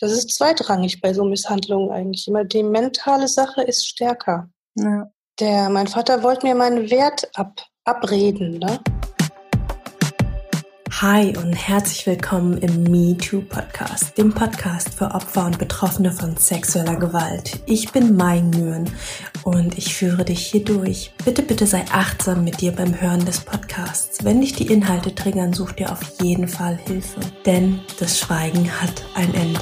das ist zweitrangig bei so Misshandlungen eigentlich. Immer die mentale Sache ist stärker. Ja. Der, mein Vater wollte mir meinen Wert ab, abreden, ne? Hi und herzlich willkommen im MeToo Podcast, dem Podcast für Opfer und Betroffene von sexueller Gewalt. Ich bin Mai Nguyen und ich führe dich hier durch. Bitte, bitte sei achtsam mit dir beim Hören des Podcasts. Wenn dich die Inhalte triggern, such dir auf jeden Fall Hilfe, denn das Schweigen hat ein Ende.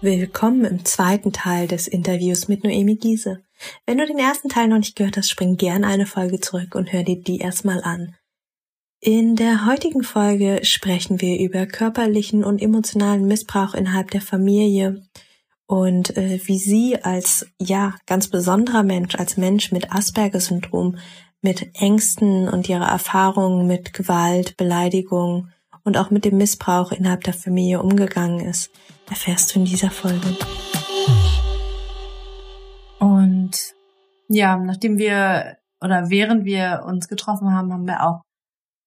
Willkommen im zweiten Teil des Interviews mit Noemi Giese. Wenn du den ersten Teil noch nicht gehört hast, spring gerne eine Folge zurück und hör dir die erstmal an. In der heutigen Folge sprechen wir über körperlichen und emotionalen Missbrauch innerhalb der Familie und äh, wie sie als ja ganz besonderer Mensch, als Mensch mit Asperger-Syndrom, mit Ängsten und ihrer Erfahrungen mit Gewalt, Beleidigung und auch mit dem Missbrauch innerhalb der Familie umgegangen ist, erfährst du in dieser Folge. Und ja, nachdem wir oder während wir uns getroffen haben, haben wir auch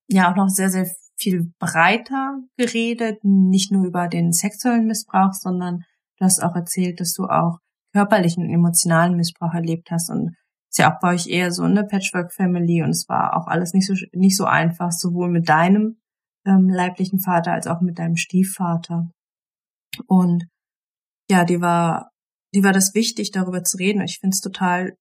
ja auch noch sehr, sehr viel breiter geredet, nicht nur über den sexuellen Missbrauch, sondern du hast auch erzählt, dass du auch körperlichen und emotionalen Missbrauch erlebt hast und ist ja auch bei euch eher so eine Patchwork-Family und es war auch alles nicht so nicht so einfach, sowohl mit deinem ähm, leiblichen Vater als auch mit deinem Stiefvater. Und ja, die war, die war das wichtig, darüber zu reden. Ich finde es total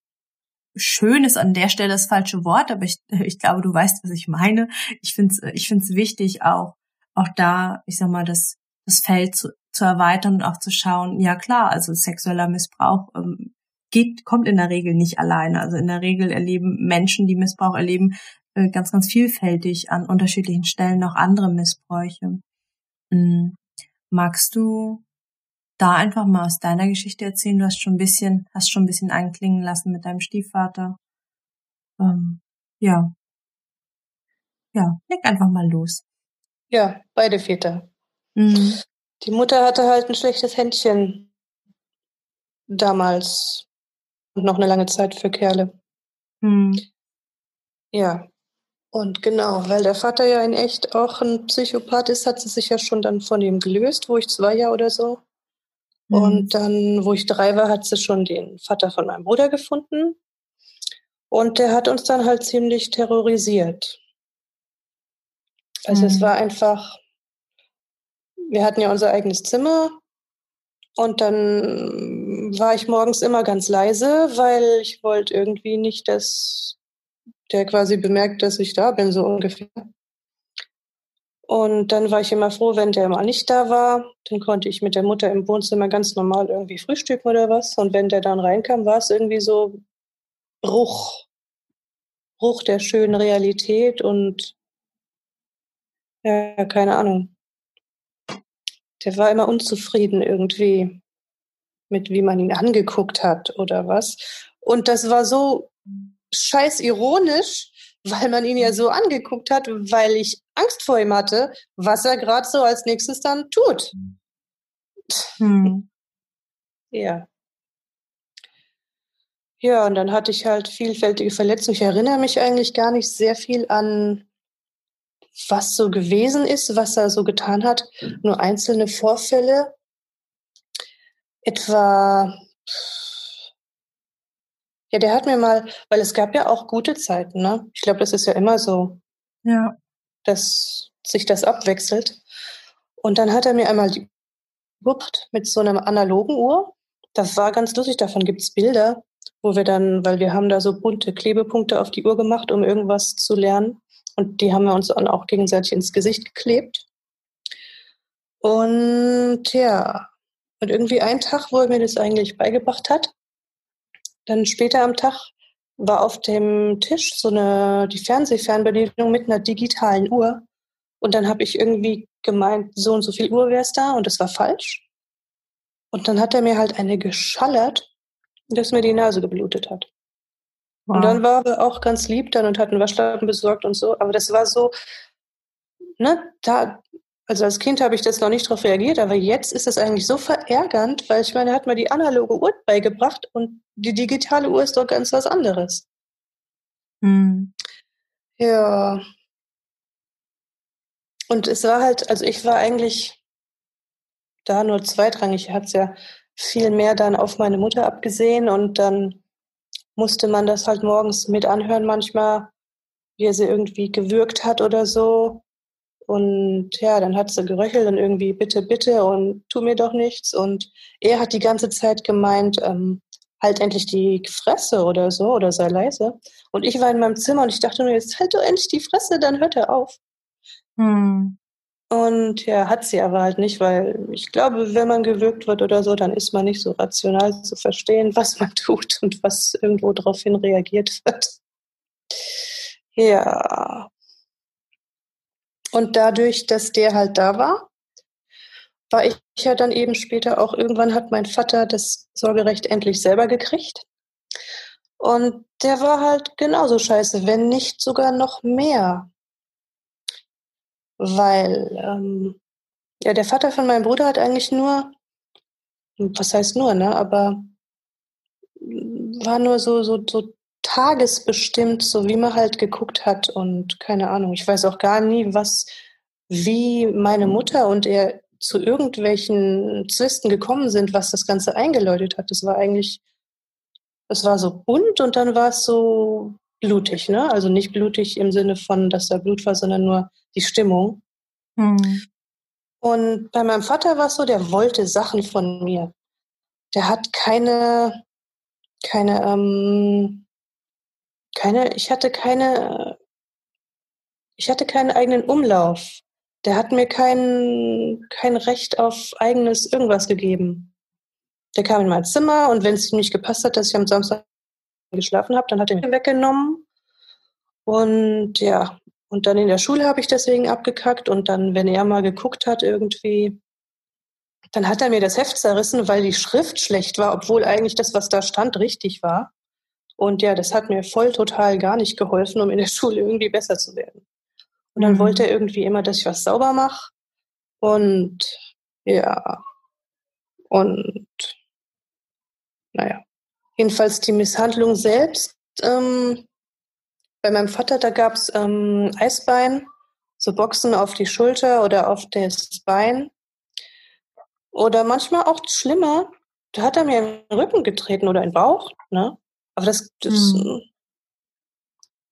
schön ist an der Stelle das falsche Wort, aber ich, ich glaube, du weißt, was ich meine. Ich finde es ich find's wichtig, auch, auch da, ich sag mal, das, das Feld zu, zu erweitern und auch zu schauen, ja klar, also sexueller Missbrauch ähm, geht, kommt in der Regel nicht alleine. Also in der Regel erleben Menschen, die Missbrauch erleben, äh, ganz, ganz vielfältig an unterschiedlichen Stellen noch andere Missbräuche. Mhm. Magst du da einfach mal aus deiner Geschichte erzählen? Du hast schon ein bisschen, hast schon ein bisschen anklingen lassen mit deinem Stiefvater. Ähm, ja. Ja, leg einfach mal los. Ja, beide Väter. Mhm. Die Mutter hatte halt ein schlechtes Händchen damals und noch eine lange Zeit für Kerle. Mhm. Ja, und genau, weil der Vater ja in echt auch ein Psychopath ist, hat sie sich ja schon dann von ihm gelöst, wo ich zwei war oder so. Mhm. Und dann, wo ich drei war, hat sie schon den Vater von meinem Bruder gefunden. Und der hat uns dann halt ziemlich terrorisiert. Also mhm. es war einfach, wir hatten ja unser eigenes Zimmer und dann war ich morgens immer ganz leise, weil ich wollte irgendwie nicht, dass der quasi bemerkt, dass ich da bin, so ungefähr. Und dann war ich immer froh, wenn der mal nicht da war. Dann konnte ich mit der Mutter im Wohnzimmer ganz normal irgendwie frühstücken oder was. Und wenn der dann reinkam, war es irgendwie so Bruch. Bruch der schönen Realität und ja, keine Ahnung. Der war immer unzufrieden irgendwie mit wie man ihn angeguckt hat oder was. Und das war so scheiß ironisch, weil man ihn ja so angeguckt hat, weil ich Angst vor ihm hatte, was er gerade so als nächstes dann tut. Hm. Ja. Ja, und dann hatte ich halt vielfältige Verletzungen. Ich erinnere mich eigentlich gar nicht sehr viel an, was so gewesen ist, was er so getan hat. Nur einzelne Vorfälle. Etwa ja, der hat mir mal, weil es gab ja auch gute Zeiten, ne? Ich glaube, das ist ja immer so. Ja. Dass sich das abwechselt. Und dann hat er mir einmal die Uhr mit so einer analogen Uhr. Das war ganz lustig, davon gibt's Bilder, wo wir dann, weil wir haben da so bunte Klebepunkte auf die Uhr gemacht, um irgendwas zu lernen. Und die haben wir uns dann auch gegenseitig ins Gesicht geklebt. Und ja, und irgendwie ein Tag, wo er mir das eigentlich beigebracht hat, dann später am Tag war auf dem Tisch so eine die Fernsehfernbedienung mit einer digitalen Uhr. Und dann habe ich irgendwie gemeint, so und so viel Uhr wäre es da und das war falsch. Und dann hat er mir halt eine geschallert, dass mir die Nase geblutet hat. Wow. Und dann war er auch ganz lieb dann und hat einen Waschlappen besorgt und so. Aber das war so, ne, da, also als Kind habe ich das noch nicht darauf reagiert, aber jetzt ist es eigentlich so verärgernd, weil ich meine, er hat mir die analoge Uhr beigebracht und die digitale Uhr ist doch ganz was anderes. Hm. Ja. Und es war halt, also ich war eigentlich da nur zweitrangig. Er hat es ja viel mehr dann auf meine Mutter abgesehen und dann musste man das halt morgens mit anhören manchmal, wie er sie irgendwie gewürgt hat oder so. Und ja, dann hat sie geröchelt und irgendwie bitte, bitte und tu mir doch nichts. Und er hat die ganze Zeit gemeint, ähm, halt endlich die Fresse oder so oder sei leise. Und ich war in meinem Zimmer und ich dachte nur, jetzt halt doch endlich die Fresse, dann hört er auf. Hm. Und ja, hat sie aber halt nicht, weil ich glaube, wenn man gewürgt wird oder so, dann ist man nicht so rational zu verstehen, was man tut und was irgendwo daraufhin reagiert wird. Ja. Und dadurch, dass der halt da war, war ich ja dann eben später auch, irgendwann hat mein Vater das Sorgerecht endlich selber gekriegt. Und der war halt genauso scheiße, wenn nicht sogar noch mehr weil ähm, ja, der Vater von meinem Bruder hat eigentlich nur, was heißt nur, ne, aber war nur so, so, so tagesbestimmt, so wie man halt geguckt hat und keine Ahnung. Ich weiß auch gar nie, was, wie meine Mutter und er zu irgendwelchen Zwisten gekommen sind, was das Ganze eingeläutet hat. Das war eigentlich, es war so bunt und dann war es so blutig, ne? Also nicht blutig im Sinne von, dass da Blut war, sondern nur die Stimmung. Mhm. Und bei meinem Vater war es so, der wollte Sachen von mir. Der hat keine, keine, ähm, keine, ich hatte keine, ich hatte keinen eigenen Umlauf. Der hat mir kein, kein Recht auf eigenes irgendwas gegeben. Der kam in mein Zimmer und wenn es ihm nicht gepasst hat, dass ich am Samstag geschlafen habe, dann hat er mich weggenommen. Und ja, und dann in der Schule habe ich deswegen abgekackt und dann, wenn er mal geguckt hat irgendwie, dann hat er mir das Heft zerrissen, weil die Schrift schlecht war, obwohl eigentlich das, was da stand, richtig war. Und ja, das hat mir voll total gar nicht geholfen, um in der Schule irgendwie besser zu werden. Und dann mhm. wollte er irgendwie immer, dass ich was sauber mache. Und ja, und naja, jedenfalls die Misshandlung selbst ähm, bei meinem Vater, da gab es ähm, Eisbein, so Boxen auf die Schulter oder auf das Bein. Oder manchmal auch schlimmer, da hat er mir in den Rücken getreten oder in den Bauch. Ne? Aber das, das mhm.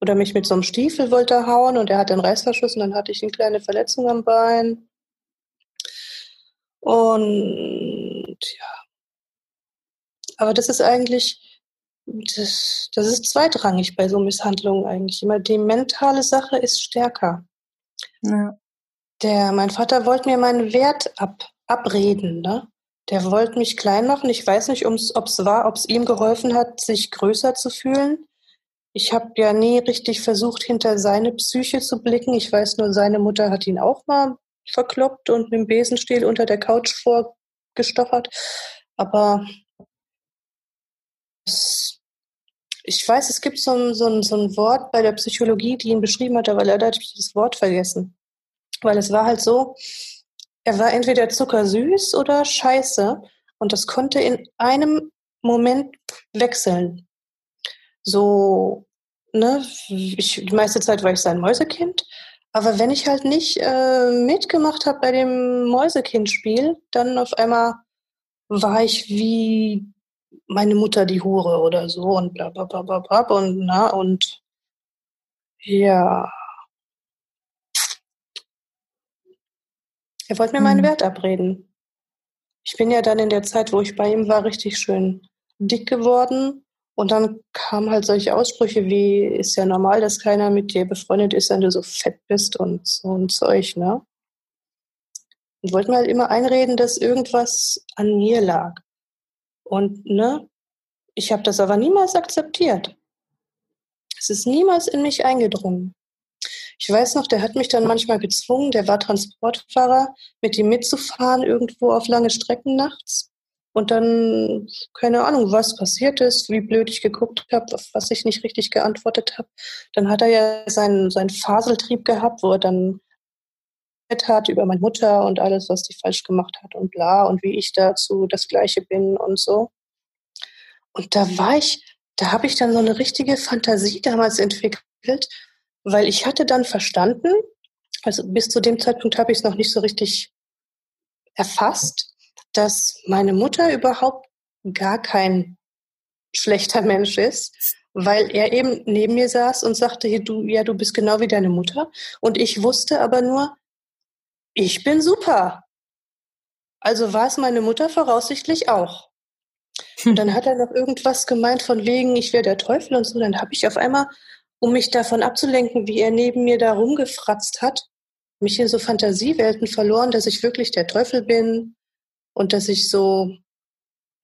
oder mich mit so einem Stiefel wollte hauen und er hat den Reißverschluss und dann hatte ich eine kleine Verletzung am Bein. Und ja. Aber das ist eigentlich, das, das ist zweitrangig bei so Misshandlungen eigentlich. Immer die mentale Sache ist stärker. Ja. Der, mein Vater wollte mir meinen Wert ab, abreden, ne? Der wollte mich klein machen. Ich weiß nicht, ob es war, ob es ihm geholfen hat, sich größer zu fühlen. Ich habe ja nie richtig versucht, hinter seine Psyche zu blicken. Ich weiß nur, seine Mutter hat ihn auch mal verkloppt und mit dem Besenstiel unter der Couch vorgestochert. Aber ich weiß, es gibt so ein, so, so ein Wort bei der Psychologie, die ihn beschrieben hat, aber leider hatte ich das Wort vergessen. Weil es war halt so, er war entweder zuckersüß oder scheiße und das konnte in einem Moment wechseln. So, ne, ich, die meiste Zeit war ich sein Mäusekind, aber wenn ich halt nicht äh, mitgemacht habe bei dem Mäusekindspiel, dann auf einmal war ich wie meine Mutter die Hure oder so und bla bla bla bla bla und na und ja. Er wollte mir meinen hm. Wert abreden. Ich bin ja dann in der Zeit, wo ich bei ihm war, richtig schön dick geworden. Und dann kamen halt solche Aussprüche wie, ist ja normal, dass keiner mit dir befreundet ist, wenn du so fett bist und so ein Zeug, ne? Und wollten mir halt immer einreden, dass irgendwas an mir lag. Und ne, ich habe das aber niemals akzeptiert. Es ist niemals in mich eingedrungen. Ich weiß noch, der hat mich dann manchmal gezwungen, der war Transportfahrer, mit ihm mitzufahren irgendwo auf lange Strecken nachts. Und dann, keine Ahnung, was passiert ist, wie blöd ich geguckt habe, was ich nicht richtig geantwortet habe. Dann hat er ja seinen, seinen Faseltrieb gehabt, wo er dann hat über meine Mutter und alles, was die falsch gemacht hat und bla und wie ich dazu das Gleiche bin und so. Und da war ich, da habe ich dann so eine richtige Fantasie damals entwickelt, weil ich hatte dann verstanden, also bis zu dem Zeitpunkt habe ich es noch nicht so richtig erfasst, dass meine Mutter überhaupt gar kein schlechter Mensch ist, weil er eben neben mir saß und sagte, du, ja, du bist genau wie deine Mutter. Und ich wusste aber nur, ich bin super. Also war es meine Mutter voraussichtlich auch. Und dann hat er noch irgendwas gemeint von wegen, ich wäre der Teufel und so. Dann habe ich auf einmal, um mich davon abzulenken, wie er neben mir da rumgefratzt hat, mich in so Fantasiewelten verloren, dass ich wirklich der Teufel bin und dass ich so,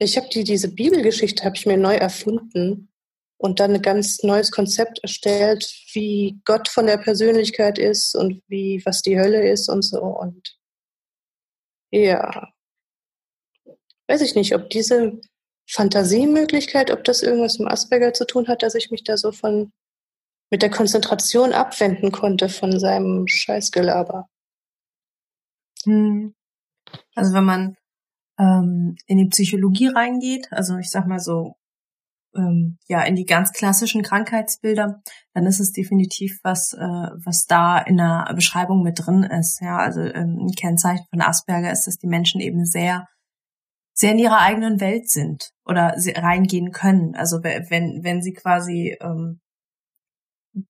ich habe die, diese Bibelgeschichte habe ich mir neu erfunden und dann ein ganz neues Konzept erstellt, wie Gott von der Persönlichkeit ist und wie, was die Hölle ist und so und ja, weiß ich nicht, ob diese Fantasiemöglichkeit, ob das irgendwas mit Asperger zu tun hat, dass ich mich da so von mit der Konzentration abwenden konnte von seinem Scheißgelaber. Hm. Also wenn man ähm, in die Psychologie reingeht, also ich sag mal so, ähm, ja, in die ganz klassischen Krankheitsbilder, dann ist es definitiv was, äh, was da in der Beschreibung mit drin ist. Ja, also ähm, ein Kennzeichen von Asperger ist, dass die Menschen eben sehr sehr in ihrer eigenen Welt sind oder reingehen können. Also wenn, wenn sie quasi ähm,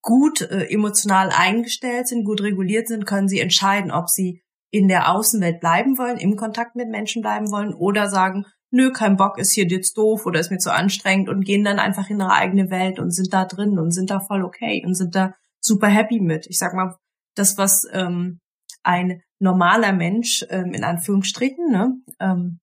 gut äh, emotional eingestellt sind, gut reguliert sind, können sie entscheiden, ob sie in der Außenwelt bleiben wollen, im Kontakt mit Menschen bleiben wollen oder sagen, nö, kein Bock, ist hier jetzt doof oder ist mir zu anstrengend und gehen dann einfach in ihre eigene Welt und sind da drin und sind da voll okay und sind da super happy mit. Ich sag mal, das, was ähm, ein normaler Mensch ähm, in Anführungsstrichen, ne, ähm,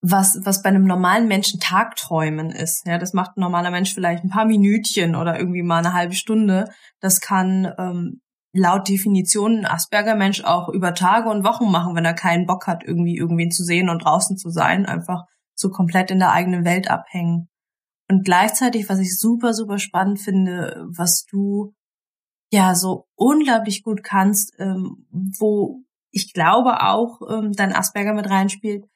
was, was bei einem normalen Menschen Tagträumen ist. Ja, das macht ein normaler Mensch vielleicht ein paar Minütchen oder irgendwie mal eine halbe Stunde. Das kann ähm, laut Definition ein Asperger-Mensch auch über Tage und Wochen machen, wenn er keinen Bock hat, irgendwie irgendwen zu sehen und draußen zu sein, einfach so komplett in der eigenen Welt abhängen. Und gleichzeitig, was ich super, super spannend finde, was du ja so unglaublich gut kannst, ähm, wo ich glaube auch ähm, dein Asperger mit reinspielt,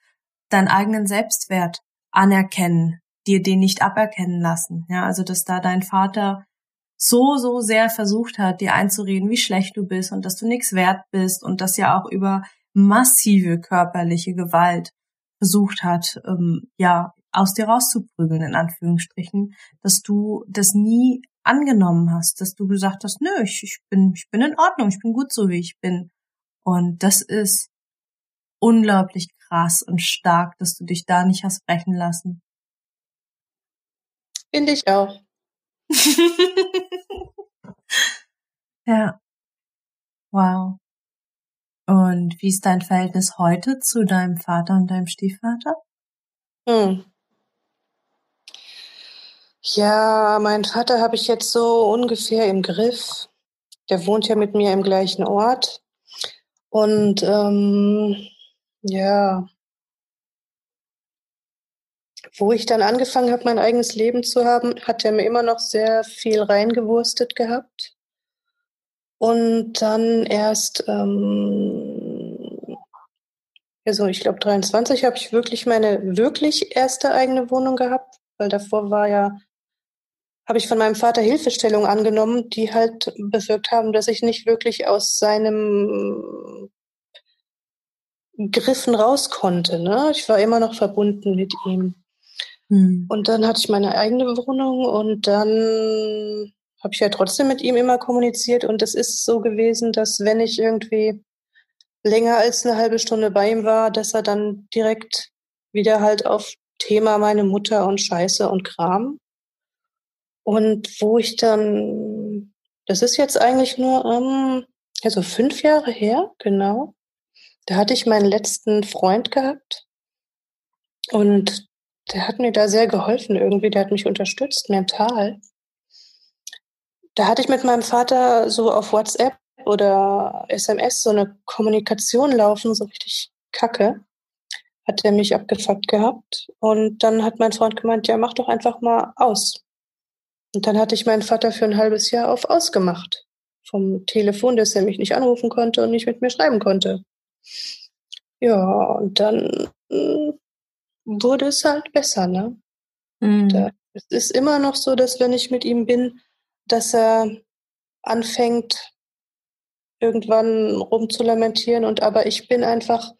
deinen eigenen Selbstwert anerkennen, dir den nicht aberkennen lassen. Ja, also dass da dein Vater so, so sehr versucht hat, dir einzureden, wie schlecht du bist und dass du nichts wert bist und das ja auch über massive körperliche Gewalt versucht hat, ähm, ja, aus dir rauszuprügeln, in Anführungsstrichen, dass du das nie angenommen hast, dass du gesagt hast, nö, ich, ich bin, ich bin in Ordnung, ich bin gut so, wie ich bin. Und das ist unglaublich krass und stark, dass du dich da nicht hast brechen lassen. Finde ich auch. ja. Wow. Und wie ist dein Verhältnis heute zu deinem Vater und deinem Stiefvater? Hm. Ja, meinen Vater habe ich jetzt so ungefähr im Griff. Der wohnt ja mit mir im gleichen Ort. Und ähm, ja. Wo ich dann angefangen habe, mein eigenes Leben zu haben, hat er mir immer noch sehr viel reingewurstet gehabt. Und dann erst, ähm, also ich glaube 23 habe ich wirklich meine wirklich erste eigene Wohnung gehabt, weil davor war ja, habe ich von meinem Vater Hilfestellungen angenommen, die halt bewirkt haben, dass ich nicht wirklich aus seinem Griffen raus konnte. Ne? Ich war immer noch verbunden mit ihm. Hm. Und dann hatte ich meine eigene Wohnung und dann habe ich ja trotzdem mit ihm immer kommuniziert und es ist so gewesen, dass wenn ich irgendwie länger als eine halbe Stunde bei ihm war, dass er dann direkt wieder halt auf Thema meine Mutter und Scheiße und Kram. Und wo ich dann, das ist jetzt eigentlich nur, ähm, ja, so fünf Jahre her, genau. Da hatte ich meinen letzten Freund gehabt und der hat mir da sehr geholfen irgendwie, der hat mich unterstützt mental. Da hatte ich mit meinem Vater so auf WhatsApp oder SMS so eine Kommunikation laufen, so richtig kacke. Hat er mich abgefuckt gehabt. Und dann hat mein Freund gemeint, ja, mach doch einfach mal aus. Und dann hatte ich meinen Vater für ein halbes Jahr auf ausgemacht. Vom Telefon, dass er mich nicht anrufen konnte und nicht mit mir schreiben konnte. Ja, und dann hm, wurde es halt besser, ne? Mhm. Da, es ist immer noch so, dass wenn ich mit ihm bin, dass er anfängt, irgendwann rumzulamentieren und aber ich bin einfach,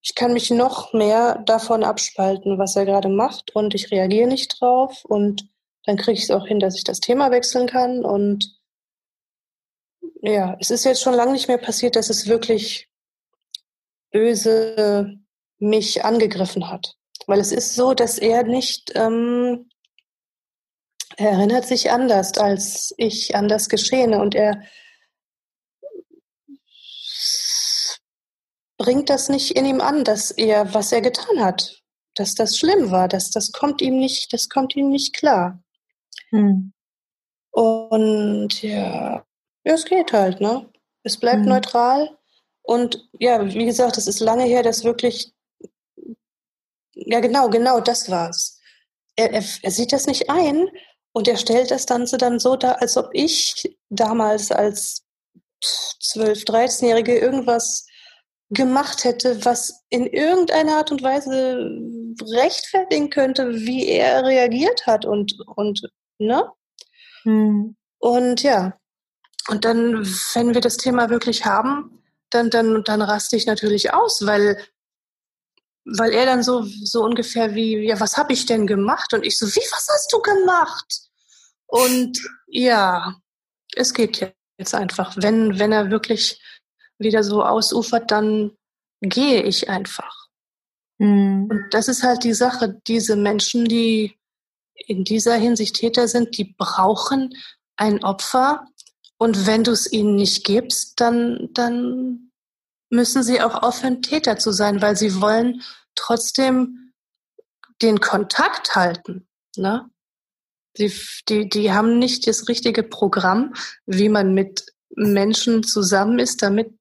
ich kann mich noch mehr davon abspalten, was er gerade macht und ich reagiere nicht drauf und dann kriege ich es auch hin, dass ich das Thema wechseln kann und ja, es ist jetzt schon lange nicht mehr passiert, dass es wirklich böse mich angegriffen hat. Weil es ist so, dass er nicht, ähm, er erinnert sich anders, als ich an das Geschehene und er bringt das nicht in ihm an, dass er, was er getan hat, dass das schlimm war, dass das kommt ihm nicht, das kommt ihm nicht klar. Hm. Und ja, ja, es geht halt, ne? Es bleibt hm. neutral. Und ja, wie gesagt, es ist lange her, dass wirklich, ja genau, genau, das war's. Er, er, er sieht das nicht ein und er stellt das Ganze dann so dar, als ob ich damals als 12-, 13-Jährige irgendwas gemacht hätte, was in irgendeiner Art und Weise rechtfertigen könnte, wie er reagiert hat und, und, ne? Hm. Und ja, und dann, wenn wir das Thema wirklich haben, dann, dann, dann raste ich natürlich aus, weil, weil er dann so, so ungefähr wie, ja, was habe ich denn gemacht? Und ich so, wie, was hast du gemacht? Und ja, es geht jetzt einfach. Wenn, wenn er wirklich wieder so ausufert, dann gehe ich einfach. Mhm. Und das ist halt die Sache, diese Menschen, die in dieser Hinsicht Täter sind, die brauchen ein Opfer. Und wenn du es ihnen nicht gibst, dann, dann müssen sie auch aufhören, Täter zu sein, weil sie wollen trotzdem den Kontakt halten. Ne? Die, die, die haben nicht das richtige Programm, wie man mit Menschen zusammen ist, damit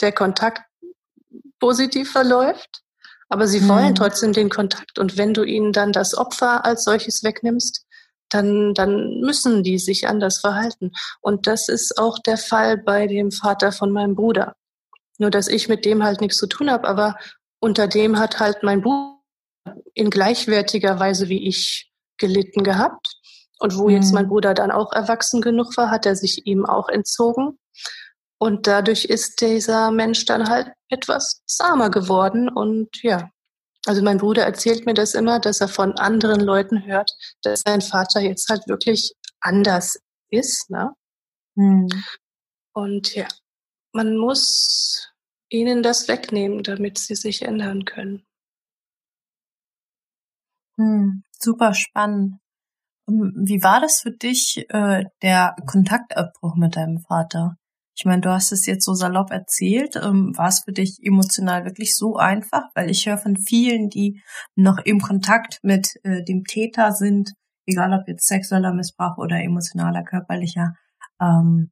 der Kontakt positiv verläuft. Aber sie wollen mhm. trotzdem den Kontakt. Und wenn du ihnen dann das Opfer als solches wegnimmst, dann, dann müssen die sich anders verhalten. Und das ist auch der Fall bei dem Vater von meinem Bruder. Nur dass ich mit dem halt nichts zu tun habe, aber unter dem hat halt mein Bruder in gleichwertiger Weise wie ich gelitten gehabt. Und wo mhm. jetzt mein Bruder dann auch erwachsen genug war, hat er sich ihm auch entzogen. Und dadurch ist dieser Mensch dann halt etwas zahmer geworden. Und ja, also mein Bruder erzählt mir das immer, dass er von anderen Leuten hört, dass sein Vater jetzt halt wirklich anders ist. Ne? Hm. Und ja, man muss ihnen das wegnehmen, damit sie sich ändern können. Hm, super spannend. Wie war das für dich, äh, der Kontaktabbruch mit deinem Vater? Ich meine, du hast es jetzt so salopp erzählt. Ähm, war es für dich emotional wirklich so einfach? Weil ich höre von vielen, die noch im Kontakt mit äh, dem Täter sind, egal ob jetzt sexueller Missbrauch oder emotionaler, körperlicher, ähm,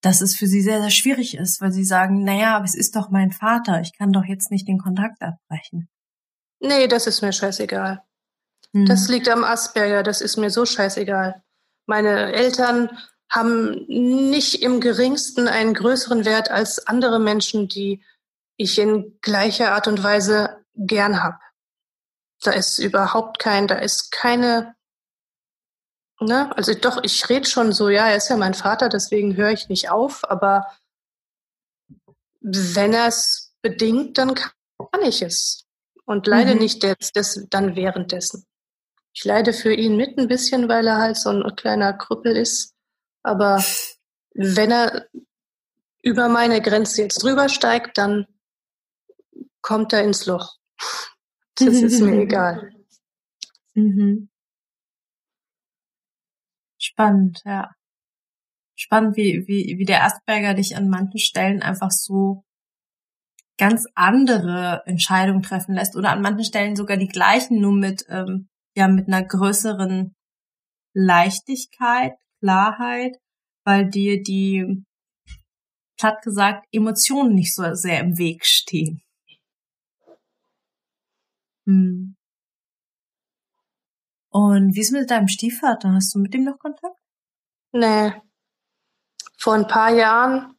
dass es für sie sehr, sehr schwierig ist, weil sie sagen, naja, aber es ist doch mein Vater, ich kann doch jetzt nicht den Kontakt abbrechen. Nee, das ist mir scheißegal. Hm. Das liegt am Asperger, das ist mir so scheißegal. Meine Eltern haben nicht im geringsten einen größeren Wert als andere Menschen, die ich in gleicher Art und Weise gern habe. Da ist überhaupt kein, da ist keine, ne, also doch, ich rede schon so, ja, er ist ja mein Vater, deswegen höre ich nicht auf, aber wenn er es bedingt, dann kann ich es. Und leide mhm. nicht des, des, dann währenddessen. Ich leide für ihn mit ein bisschen, weil er halt so ein kleiner Krüppel ist. Aber wenn er über meine Grenze jetzt drüber steigt, dann kommt er ins Loch. Das ist mir egal. Mhm. Spannend, ja. Spannend, wie, wie, wie der Asperger dich an manchen Stellen einfach so ganz andere Entscheidungen treffen lässt oder an manchen Stellen sogar die gleichen, nur mit, ähm, ja, mit einer größeren Leichtigkeit, Klarheit, weil dir die, platt gesagt, Emotionen nicht so sehr im Weg stehen. Hm. Und wie ist mit deinem Stiefvater? Hast du mit ihm noch Kontakt? Nee. Vor ein paar Jahren,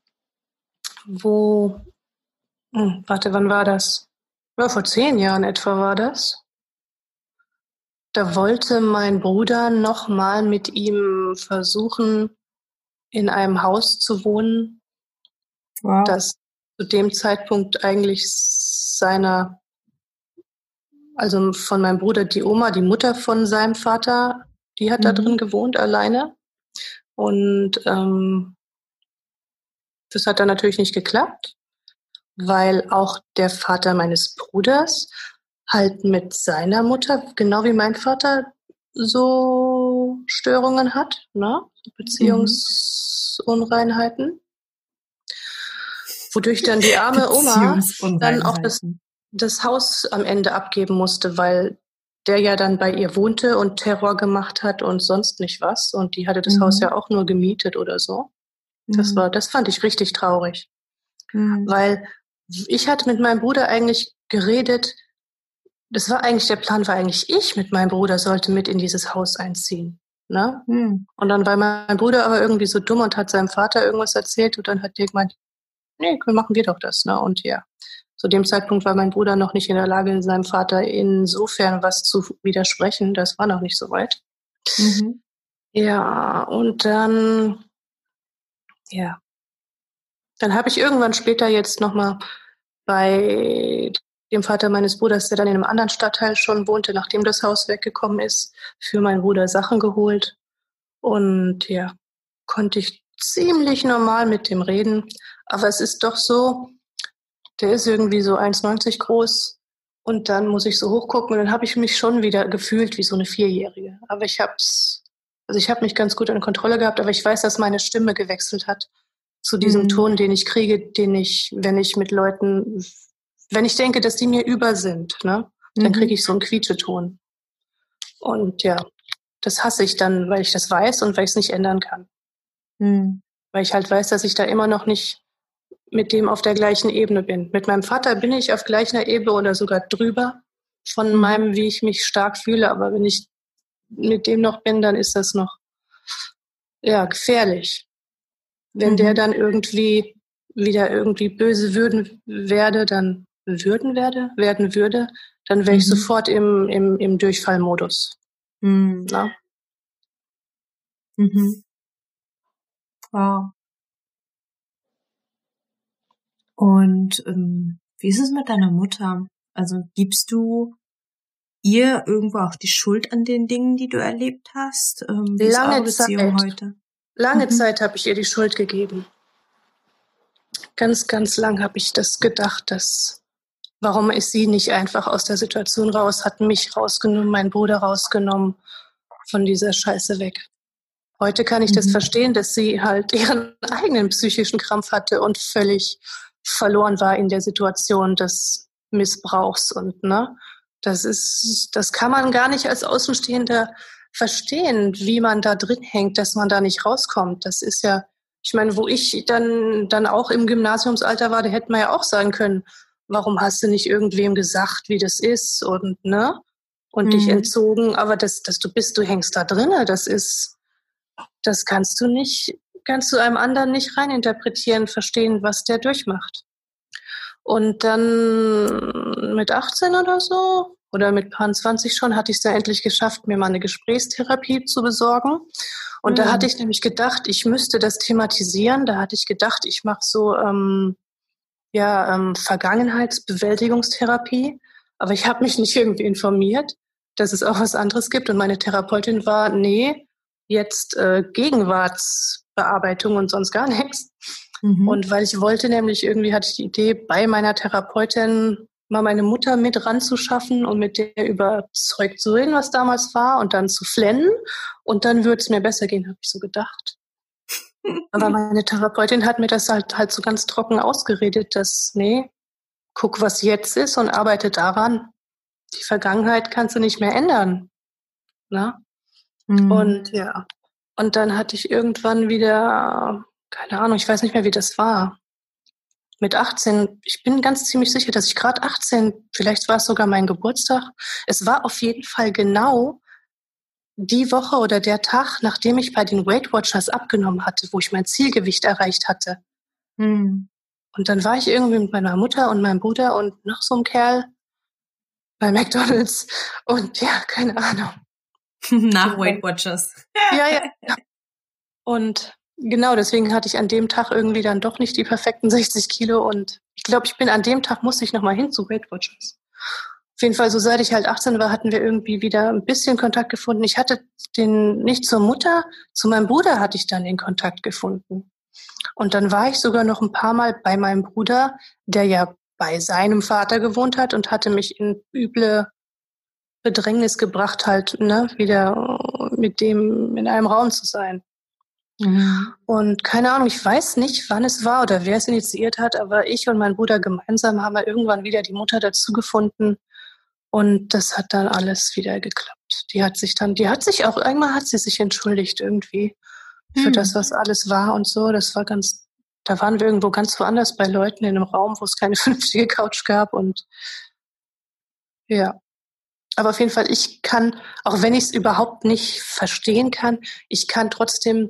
wo, hm, warte, wann war das? Ja, vor zehn Jahren etwa war das. Da wollte mein Bruder noch mal mit ihm versuchen, in einem Haus zu wohnen, wow. das zu dem Zeitpunkt eigentlich seiner, also von meinem Bruder die Oma, die Mutter von seinem Vater, die hat mhm. da drin gewohnt alleine. Und ähm, das hat dann natürlich nicht geklappt, weil auch der Vater meines Bruders halt mit seiner Mutter, genau wie mein Vater, so Störungen hat, ne? Beziehungsunreinheiten. Wodurch dann die arme Oma dann auch das, das Haus am Ende abgeben musste, weil der ja dann bei ihr wohnte und Terror gemacht hat und sonst nicht was. Und die hatte das mhm. Haus ja auch nur gemietet oder so. Das mhm. war, das fand ich richtig traurig. Mhm. Weil ich hatte mit meinem Bruder eigentlich geredet, das war eigentlich, der Plan war eigentlich, ich mit meinem Bruder sollte mit in dieses Haus einziehen. Ne? Mhm. Und dann war mein Bruder aber irgendwie so dumm und hat seinem Vater irgendwas erzählt und dann hat der gemeint, nee, machen wir doch das. Ne? Und ja, zu dem Zeitpunkt war mein Bruder noch nicht in der Lage, seinem Vater insofern was zu widersprechen. Das war noch nicht so weit. Mhm. Ja, und dann ja. Dann habe ich irgendwann später jetzt nochmal bei dem Vater meines Bruders, der dann in einem anderen Stadtteil schon wohnte, nachdem das Haus weggekommen ist, für meinen Bruder Sachen geholt. Und ja, konnte ich ziemlich normal mit dem reden. Aber es ist doch so, der ist irgendwie so 1,90 groß. Und dann muss ich so hochgucken und dann habe ich mich schon wieder gefühlt wie so eine Vierjährige. Aber ich habe es also ich habe mich ganz gut in Kontrolle gehabt, aber ich weiß, dass meine Stimme gewechselt hat zu diesem mhm. Ton, den ich kriege, den ich, wenn ich mit Leuten, wenn ich denke, dass die mir über sind, ne, dann mhm. kriege ich so einen Quietscheton. Und ja, das hasse ich dann, weil ich das weiß und weil ich es nicht ändern kann. Mhm. Weil ich halt weiß, dass ich da immer noch nicht mit dem auf der gleichen Ebene bin. Mit meinem Vater bin ich auf gleicher Ebene oder sogar drüber von mhm. meinem, wie ich mich stark fühle. Aber wenn ich mit dem noch bin, dann ist das noch ja gefährlich. Wenn mhm. der dann irgendwie wieder irgendwie böse würden werde, dann würden werde, werden würde, dann wäre ich mhm. sofort im, im, im Durchfallmodus. Mhm. Na? Mhm. Wow. Und ähm, wie ist es mit deiner Mutter? Also gibst du ihr irgendwo auch die Schuld an den Dingen, die du erlebt hast? Ähm, wie Lange ist Zeit. heute? Lange mhm. Zeit habe ich ihr die Schuld gegeben. Ganz, ganz lang habe ich das gedacht, dass warum ist sie nicht einfach aus der Situation raus, hat mich rausgenommen, meinen Bruder rausgenommen, von dieser Scheiße weg. Heute kann ich mhm. das verstehen, dass sie halt ihren eigenen psychischen Krampf hatte und völlig verloren war in der Situation des Missbrauchs und ne das ist, das kann man gar nicht als Außenstehender verstehen, wie man da drin hängt, dass man da nicht rauskommt. Das ist ja, ich meine, wo ich dann, dann auch im Gymnasiumsalter war, da hätte man ja auch sagen können, warum hast du nicht irgendwem gesagt, wie das ist und, ne? Und mhm. dich entzogen, aber das, dass du bist, du hängst da drinne, das ist, das kannst du nicht, kannst du einem anderen nicht reininterpretieren, verstehen, was der durchmacht. Und dann mit 18 oder so oder mit paar 20 schon hatte ich es dann endlich geschafft, mir mal eine Gesprächstherapie zu besorgen. Und mhm. da hatte ich nämlich gedacht, ich müsste das thematisieren. Da hatte ich gedacht, ich mache so ähm, ja ähm, Vergangenheitsbewältigungstherapie. Aber ich habe mich nicht irgendwie informiert, dass es auch was anderes gibt. Und meine Therapeutin war, nee, jetzt äh, Gegenwartsbearbeitung und sonst gar nichts. Mhm. Und weil ich wollte nämlich, irgendwie hatte ich die Idee, bei meiner Therapeutin mal meine Mutter mit ranzuschaffen und mit der überzeugt zu reden, was damals war und dann zu flennen. Und dann würde es mir besser gehen, habe ich so gedacht. Aber meine Therapeutin hat mir das halt, halt so ganz trocken ausgeredet, dass, nee, guck, was jetzt ist und arbeite daran. Die Vergangenheit kannst du nicht mehr ändern. Ne? Mhm. Und ja. Und dann hatte ich irgendwann wieder keine Ahnung, ich weiß nicht mehr, wie das war. Mit 18, ich bin ganz ziemlich sicher, dass ich gerade 18, vielleicht war es sogar mein Geburtstag. Es war auf jeden Fall genau die Woche oder der Tag, nachdem ich bei den Weight Watchers abgenommen hatte, wo ich mein Zielgewicht erreicht hatte. Hm. Und dann war ich irgendwie mit meiner Mutter und meinem Bruder und noch so einem Kerl bei McDonalds und ja, keine Ahnung. Nach Weight Watchers. ja, ja. Und Genau, deswegen hatte ich an dem Tag irgendwie dann doch nicht die perfekten 60 Kilo und ich glaube, ich bin an dem Tag musste ich nochmal hin zu Weight Watchers. Auf jeden Fall, so seit ich halt 18 war, hatten wir irgendwie wieder ein bisschen Kontakt gefunden. Ich hatte den nicht zur Mutter, zu meinem Bruder hatte ich dann den Kontakt gefunden. Und dann war ich sogar noch ein paar Mal bei meinem Bruder, der ja bei seinem Vater gewohnt hat und hatte mich in üble Bedrängnis gebracht, halt ne, wieder mit dem in einem Raum zu sein. Mhm. Und keine Ahnung, ich weiß nicht, wann es war oder wer es initiiert hat, aber ich und mein Bruder gemeinsam haben wir irgendwann wieder die Mutter dazu gefunden und das hat dann alles wieder geklappt. Die hat sich dann, die hat sich auch, einmal hat sie sich entschuldigt irgendwie für mhm. das, was alles war und so. Das war ganz, da waren wir irgendwo ganz woanders bei Leuten in einem Raum, wo es keine vernünftige Couch gab und ja. Aber auf jeden Fall, ich kann, auch wenn ich es überhaupt nicht verstehen kann, ich kann trotzdem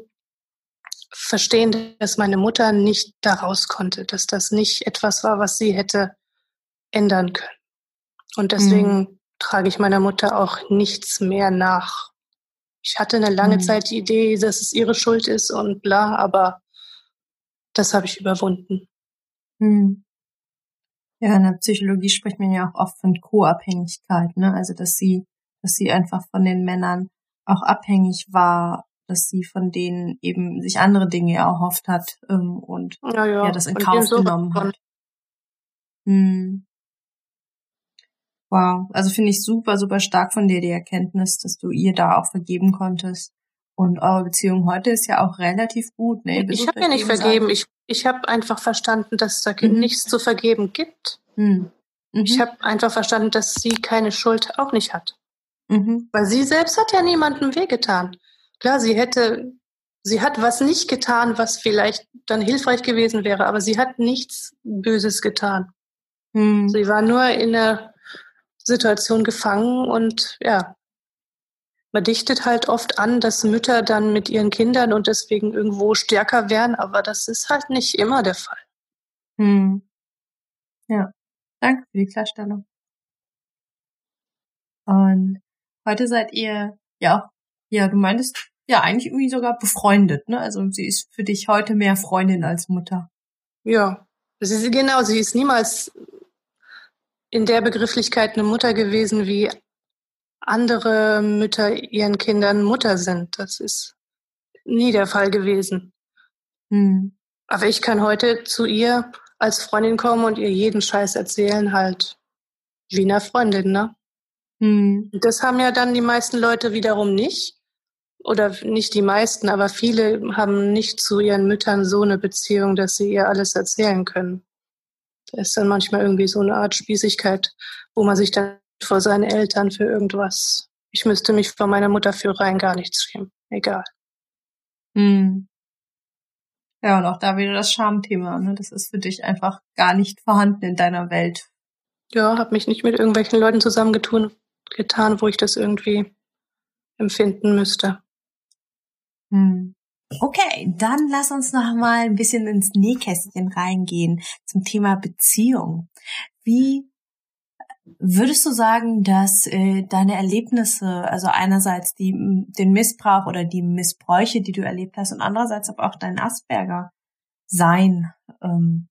verstehen, dass meine Mutter nicht daraus konnte, dass das nicht etwas war, was sie hätte ändern können. Und deswegen mhm. trage ich meiner Mutter auch nichts mehr nach. Ich hatte eine lange mhm. Zeit die Idee, dass es ihre Schuld ist und bla, aber das habe ich überwunden. Mhm. Ja, in der Psychologie spricht man ja auch oft von Co-Abhängigkeit, ne? Also dass sie, dass sie einfach von den Männern auch abhängig war, dass sie von denen eben sich andere Dinge erhofft hat ähm, und ja, ja. ja, das in Kauf genommen hat. Hm. Wow, also finde ich super, super stark von dir die Erkenntnis, dass du ihr da auch vergeben konntest. Und eure Beziehung heute ist ja auch relativ gut. Ne? ich habe ja nicht vergeben. Ich, ich habe einfach verstanden, dass da mhm. nichts zu vergeben gibt. Mhm. Mhm. Ich habe einfach verstanden, dass sie keine Schuld auch nicht hat. Mhm. Weil sie selbst hat ja niemandem wehgetan. Klar, sie hätte, sie hat was nicht getan, was vielleicht dann hilfreich gewesen wäre, aber sie hat nichts Böses getan. Mhm. Sie war nur in der Situation gefangen und ja, man dichtet halt oft an, dass Mütter dann mit ihren Kindern und deswegen irgendwo stärker wären, aber das ist halt nicht immer der Fall. Hm. Ja, danke für die Klarstellung. Und heute seid ihr ja ja, du meintest ja eigentlich irgendwie sogar befreundet, ne? Also sie ist für dich heute mehr Freundin als Mutter. Ja, sie ist, genau, sie ist niemals in der Begrifflichkeit eine Mutter gewesen, wie andere Mütter ihren Kindern Mutter sind. Das ist nie der Fall gewesen. Hm. Aber ich kann heute zu ihr als Freundin kommen und ihr jeden Scheiß erzählen, halt wie einer Freundin, ne? Hm. Das haben ja dann die meisten Leute wiederum nicht. Oder nicht die meisten, aber viele haben nicht zu ihren Müttern so eine Beziehung, dass sie ihr alles erzählen können. Da ist dann manchmal irgendwie so eine Art Spießigkeit, wo man sich dann vor seinen Eltern für irgendwas, ich müsste mich vor meiner Mutter für rein gar nichts schämen. Egal. Hm. Ja, und auch da wieder das Schamthema. Ne? Das ist für dich einfach gar nicht vorhanden in deiner Welt. Ja, habe mich nicht mit irgendwelchen Leuten zusammengetun, getan, wo ich das irgendwie empfinden müsste. Hm. Okay, dann lass uns noch mal ein bisschen ins Nähkästchen reingehen zum Thema Beziehung. Wie würdest du sagen, dass äh, deine Erlebnisse, also einerseits die, den Missbrauch oder die Missbräuche, die du erlebt hast, und andererseits aber auch dein Asperger sein, ähm,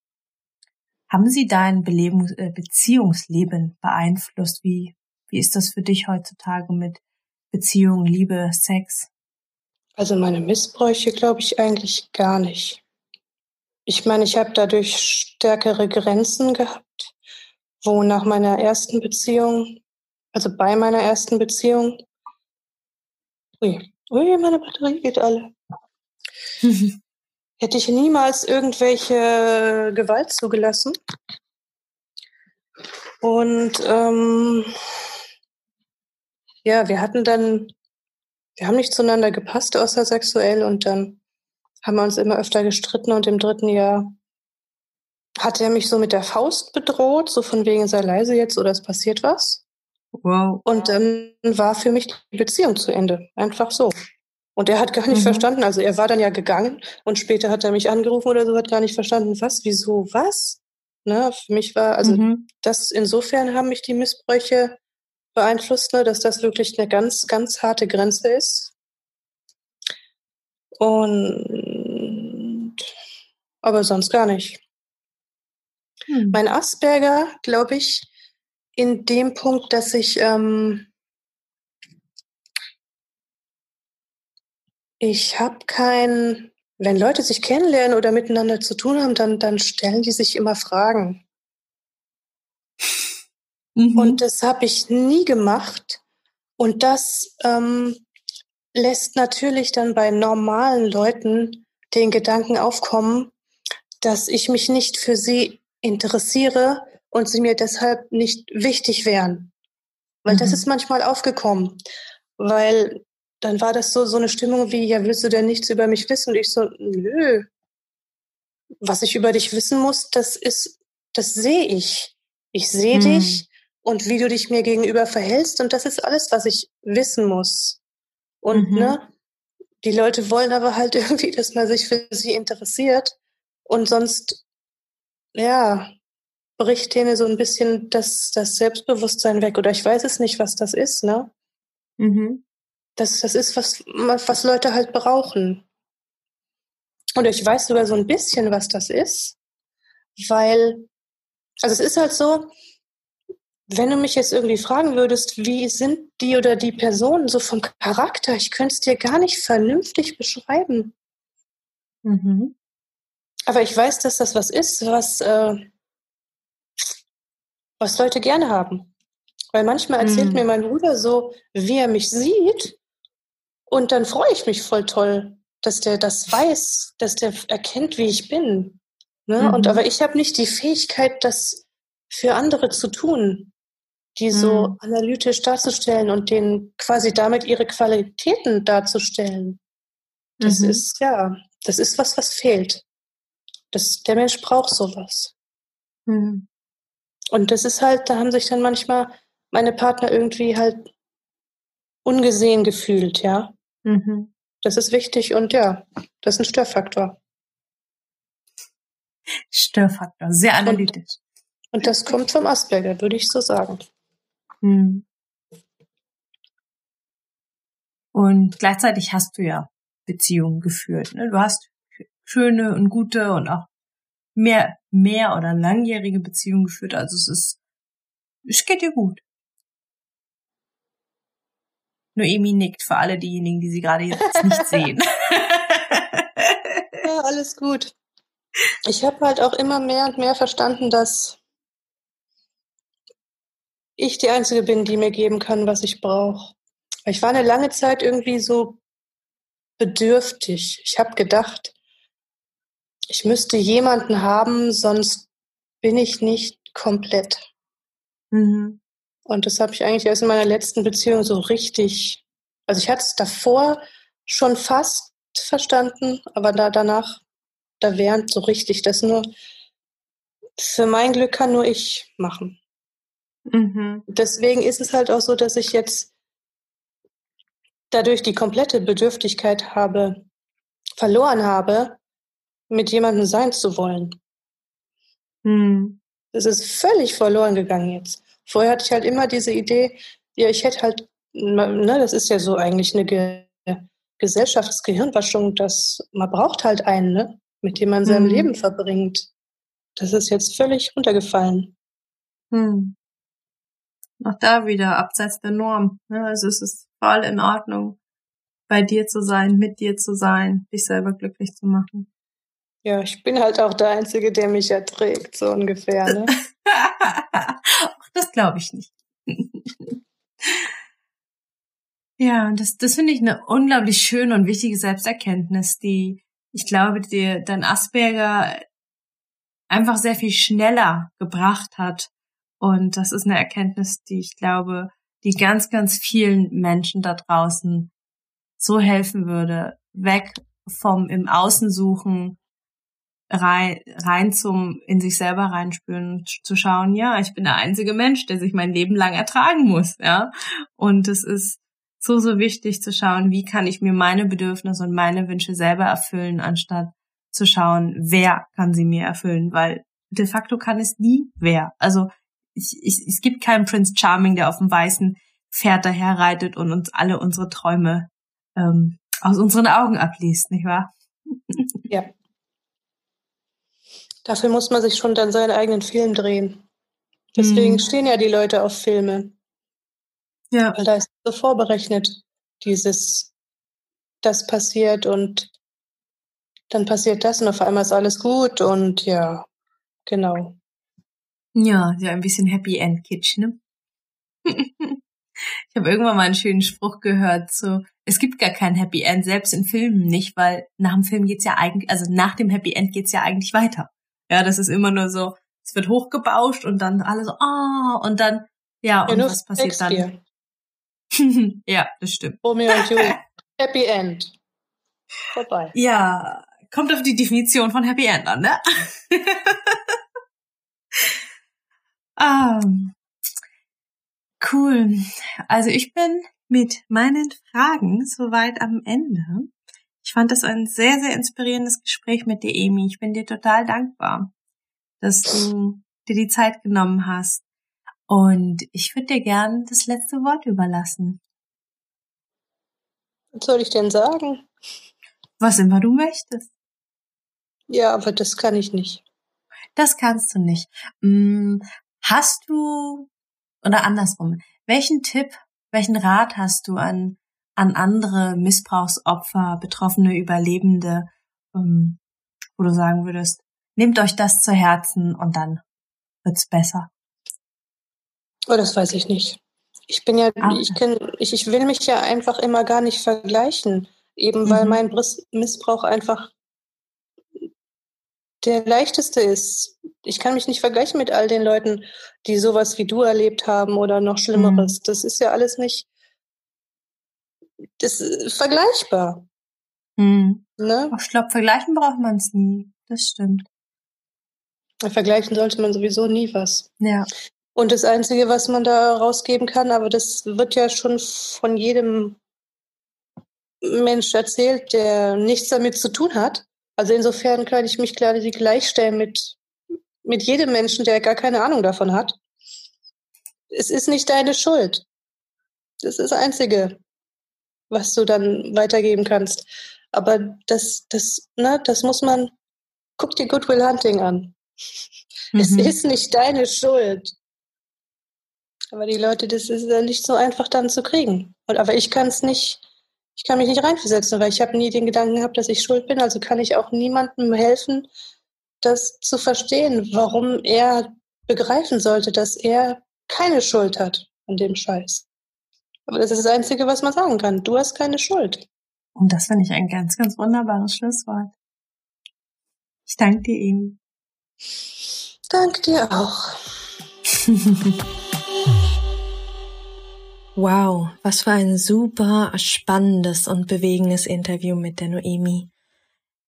haben sie dein Belebung, äh, Beziehungsleben beeinflusst? Wie, wie ist das für dich heutzutage mit Beziehung, Liebe, Sex? Also meine Missbräuche glaube ich eigentlich gar nicht. Ich meine, ich habe dadurch stärkere Grenzen gehabt, wo nach meiner ersten Beziehung, also bei meiner ersten Beziehung, ui, ui meine Batterie geht alle, hätte ich niemals irgendwelche Gewalt zugelassen. Und ähm, ja, wir hatten dann wir haben nicht zueinander gepasst, außer sexuell. Und dann haben wir uns immer öfter gestritten. Und im dritten Jahr hat er mich so mit der Faust bedroht, so von wegen sei leise jetzt oder es passiert was. Wow. Und dann war für mich die Beziehung zu Ende. Einfach so. Und er hat gar nicht mhm. verstanden. Also er war dann ja gegangen und später hat er mich angerufen oder so, hat gar nicht verstanden, was, wieso, was. Ne, für mich war, also mhm. das insofern haben mich die Missbräuche beeinflusst, ne, dass das wirklich eine ganz, ganz harte Grenze ist. Und aber sonst gar nicht. Hm. Mein Asperger, glaube ich, in dem Punkt, dass ich ähm, ich habe kein, wenn Leute sich kennenlernen oder miteinander zu tun haben, dann, dann stellen die sich immer Fragen. Mhm. Und das habe ich nie gemacht. Und das ähm, lässt natürlich dann bei normalen Leuten den Gedanken aufkommen, dass ich mich nicht für sie interessiere und sie mir deshalb nicht wichtig wären. Weil mhm. das ist manchmal aufgekommen. Weil dann war das so, so eine Stimmung wie, ja, willst du denn nichts über mich wissen? Und ich so, nö. Was ich über dich wissen muss, das ist, das sehe ich. Ich sehe mhm. dich und wie du dich mir gegenüber verhältst und das ist alles, was ich wissen muss. Und mhm. ne, die Leute wollen aber halt irgendwie, dass man sich für sie interessiert und sonst, ja, bricht denen so ein bisschen das, das Selbstbewusstsein weg oder ich weiß es nicht, was das ist, ne? Mhm. Das, das ist, was, was Leute halt brauchen. Und ich weiß sogar so ein bisschen, was das ist, weil, also es ist halt so, wenn du mich jetzt irgendwie fragen würdest, wie sind die oder die Personen so vom Charakter, ich könnte es dir gar nicht vernünftig beschreiben. Mhm. Aber ich weiß, dass das was ist, was, äh, was Leute gerne haben. Weil manchmal erzählt mhm. mir mein Bruder so, wie er mich sieht. Und dann freue ich mich voll toll, dass der das weiß, dass der erkennt, wie ich bin. Ne? Mhm. Und aber ich habe nicht die Fähigkeit, das für andere zu tun die so mhm. analytisch darzustellen und denen quasi damit ihre Qualitäten darzustellen. Das mhm. ist, ja, das ist was, was fehlt. Das, der Mensch braucht sowas. Mhm. Und das ist halt, da haben sich dann manchmal meine Partner irgendwie halt ungesehen gefühlt, ja. Mhm. Das ist wichtig und ja, das ist ein Störfaktor. Störfaktor, sehr analytisch. Und, und das kommt vom Asperger, würde ich so sagen. Mhm. Und gleichzeitig hast du ja Beziehungen geführt. Ne? Du hast schöne und gute und auch mehr, mehr oder langjährige Beziehungen geführt. Also es ist, es geht dir gut. Noemi nickt für alle diejenigen, die sie gerade jetzt nicht sehen. ja, alles gut. Ich habe halt auch immer mehr und mehr verstanden, dass ich die Einzige bin, die mir geben kann, was ich brauche. Ich war eine lange Zeit irgendwie so bedürftig. Ich habe gedacht, ich müsste jemanden haben, sonst bin ich nicht komplett. Mhm. Und das habe ich eigentlich erst in meiner letzten Beziehung so richtig. Also ich hatte es davor schon fast verstanden, aber da danach, da während so richtig, das nur für mein Glück kann nur ich machen. Mhm. Deswegen ist es halt auch so, dass ich jetzt dadurch die komplette Bedürftigkeit habe, verloren habe, mit jemandem sein zu wollen. Mhm. Das ist völlig verloren gegangen jetzt. Vorher hatte ich halt immer diese Idee, ja, ich hätte halt, ne, das ist ja so eigentlich eine Ge Gesellschaftsgehirnwaschung, dass man braucht halt einen, ne, mit dem man sein mhm. Leben verbringt. Das ist jetzt völlig runtergefallen. Mhm auch da wieder abseits der Norm. Ne? Also es ist voll in Ordnung, bei dir zu sein, mit dir zu sein, dich selber glücklich zu machen. Ja, ich bin halt auch der Einzige, der mich erträgt, so ungefähr. Ne? das glaube ich nicht. ja, das, das finde ich eine unglaublich schöne und wichtige Selbsterkenntnis, die ich glaube, dir dein Asperger einfach sehr viel schneller gebracht hat, und das ist eine Erkenntnis, die ich glaube, die ganz, ganz vielen Menschen da draußen so helfen würde, weg vom im Außen suchen, rein, rein zum in sich selber reinspüren, zu schauen, ja, ich bin der einzige Mensch, der sich mein Leben lang ertragen muss, ja. Und es ist so, so wichtig zu schauen, wie kann ich mir meine Bedürfnisse und meine Wünsche selber erfüllen, anstatt zu schauen, wer kann sie mir erfüllen, weil de facto kann es nie wer. Also ich, ich, es gibt keinen Prince Charming, der auf dem weißen Pferd daherreitet und uns alle unsere Träume ähm, aus unseren Augen abliest, nicht wahr? Ja. Dafür muss man sich schon dann seinen eigenen Film drehen. Deswegen hm. stehen ja die Leute auf Filme. Ja. Weil da ist so vorberechnet, dieses, das passiert und dann passiert das und auf einmal ist alles gut und ja, genau. Ja, ja, ein bisschen Happy End Kitsch, ne? ich habe irgendwann mal einen schönen Spruch gehört, so, es gibt gar kein Happy End, selbst in Filmen nicht, weil nach dem Film geht's ja eigentlich, also nach dem Happy End geht's ja eigentlich weiter. Ja, das ist immer nur so, es wird hochgebauscht und dann alle so, ah, oh, und dann, ja, und ja, was passiert dann? ja, das stimmt. Romeo und Julie. Happy End. Vorbei. Ja, kommt auf die Definition von Happy End an, ne? Ah, cool. Also ich bin mit meinen Fragen soweit am Ende. Ich fand das ein sehr, sehr inspirierendes Gespräch mit dir, Emi. Ich bin dir total dankbar, dass du dir die Zeit genommen hast. Und ich würde dir gern das letzte Wort überlassen. Was soll ich denn sagen? Was immer du möchtest. Ja, aber das kann ich nicht. Das kannst du nicht. Hast du, oder andersrum, welchen Tipp, welchen Rat hast du an, an andere Missbrauchsopfer, betroffene Überlebende, ähm, wo du sagen würdest, nehmt euch das zu Herzen und dann wird's besser? Oh, das weiß ich nicht. Ich bin ja, ah. ich, kenn, ich, ich will mich ja einfach immer gar nicht vergleichen, eben weil mhm. mein Missbrauch einfach der leichteste ist. Ich kann mich nicht vergleichen mit all den Leuten, die sowas wie du erlebt haben oder noch Schlimmeres. Mhm. Das ist ja alles nicht das ist vergleichbar. Mhm. Ne? Ich glaube, vergleichen braucht man es nie. Das stimmt. Vergleichen sollte man sowieso nie was. Ja. Und das Einzige, was man da rausgeben kann, aber das wird ja schon von jedem Mensch erzählt, der nichts damit zu tun hat. Also insofern kann ich mich klar gleichstellen mit, mit jedem Menschen, der gar keine Ahnung davon hat. Es ist nicht deine Schuld. Das ist das Einzige, was du dann weitergeben kannst. Aber das, das, ne, das muss man, guck dir Goodwill Hunting an. Mhm. Es ist nicht deine Schuld. Aber die Leute, das ist ja nicht so einfach dann zu kriegen. Und, aber ich kann es nicht, ich kann mich nicht reinversetzen, weil ich habe nie den Gedanken gehabt, dass ich schuld bin. Also kann ich auch niemandem helfen, das zu verstehen, warum er begreifen sollte, dass er keine Schuld hat an dem Scheiß. Aber das ist das Einzige, was man sagen kann. Du hast keine Schuld. Und das finde ich ein ganz, ganz wunderbares Schlusswort. Ich danke dir, ihm. Danke dir auch. Wow, was für ein super spannendes und bewegendes Interview mit der Noemi.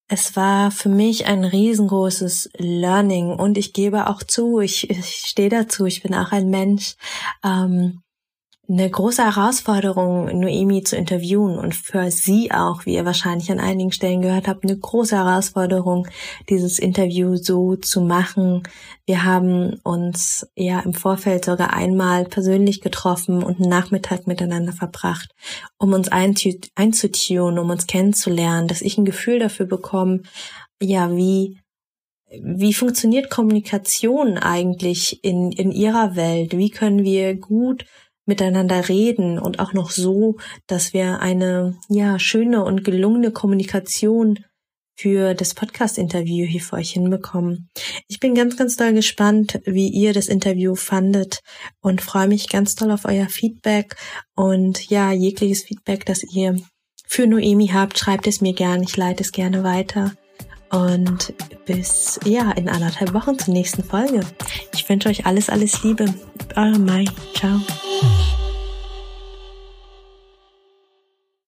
Es war für mich ein riesengroßes Learning und ich gebe auch zu, ich, ich stehe dazu, ich bin auch ein Mensch. Ähm, eine große Herausforderung, Noemi zu interviewen und für sie auch, wie ihr wahrscheinlich an einigen Stellen gehört habt, eine große Herausforderung, dieses Interview so zu machen. Wir haben uns ja im Vorfeld sogar einmal persönlich getroffen und einen Nachmittag miteinander verbracht, um uns einzutun, um uns kennenzulernen, dass ich ein Gefühl dafür bekomme, ja, wie wie funktioniert Kommunikation eigentlich in, in ihrer Welt? Wie können wir gut miteinander reden und auch noch so, dass wir eine ja schöne und gelungene Kommunikation für das Podcast-Interview hier für euch hinbekommen. Ich bin ganz, ganz doll gespannt, wie ihr das Interview fandet und freue mich ganz doll auf euer Feedback und ja, jegliches Feedback, das ihr für Noemi habt, schreibt es mir gern. Ich leite es gerne weiter. Und bis ja in anderthalb Wochen zur nächsten Folge. Ich wünsche euch alles, alles Liebe. Eure Mai. Ciao.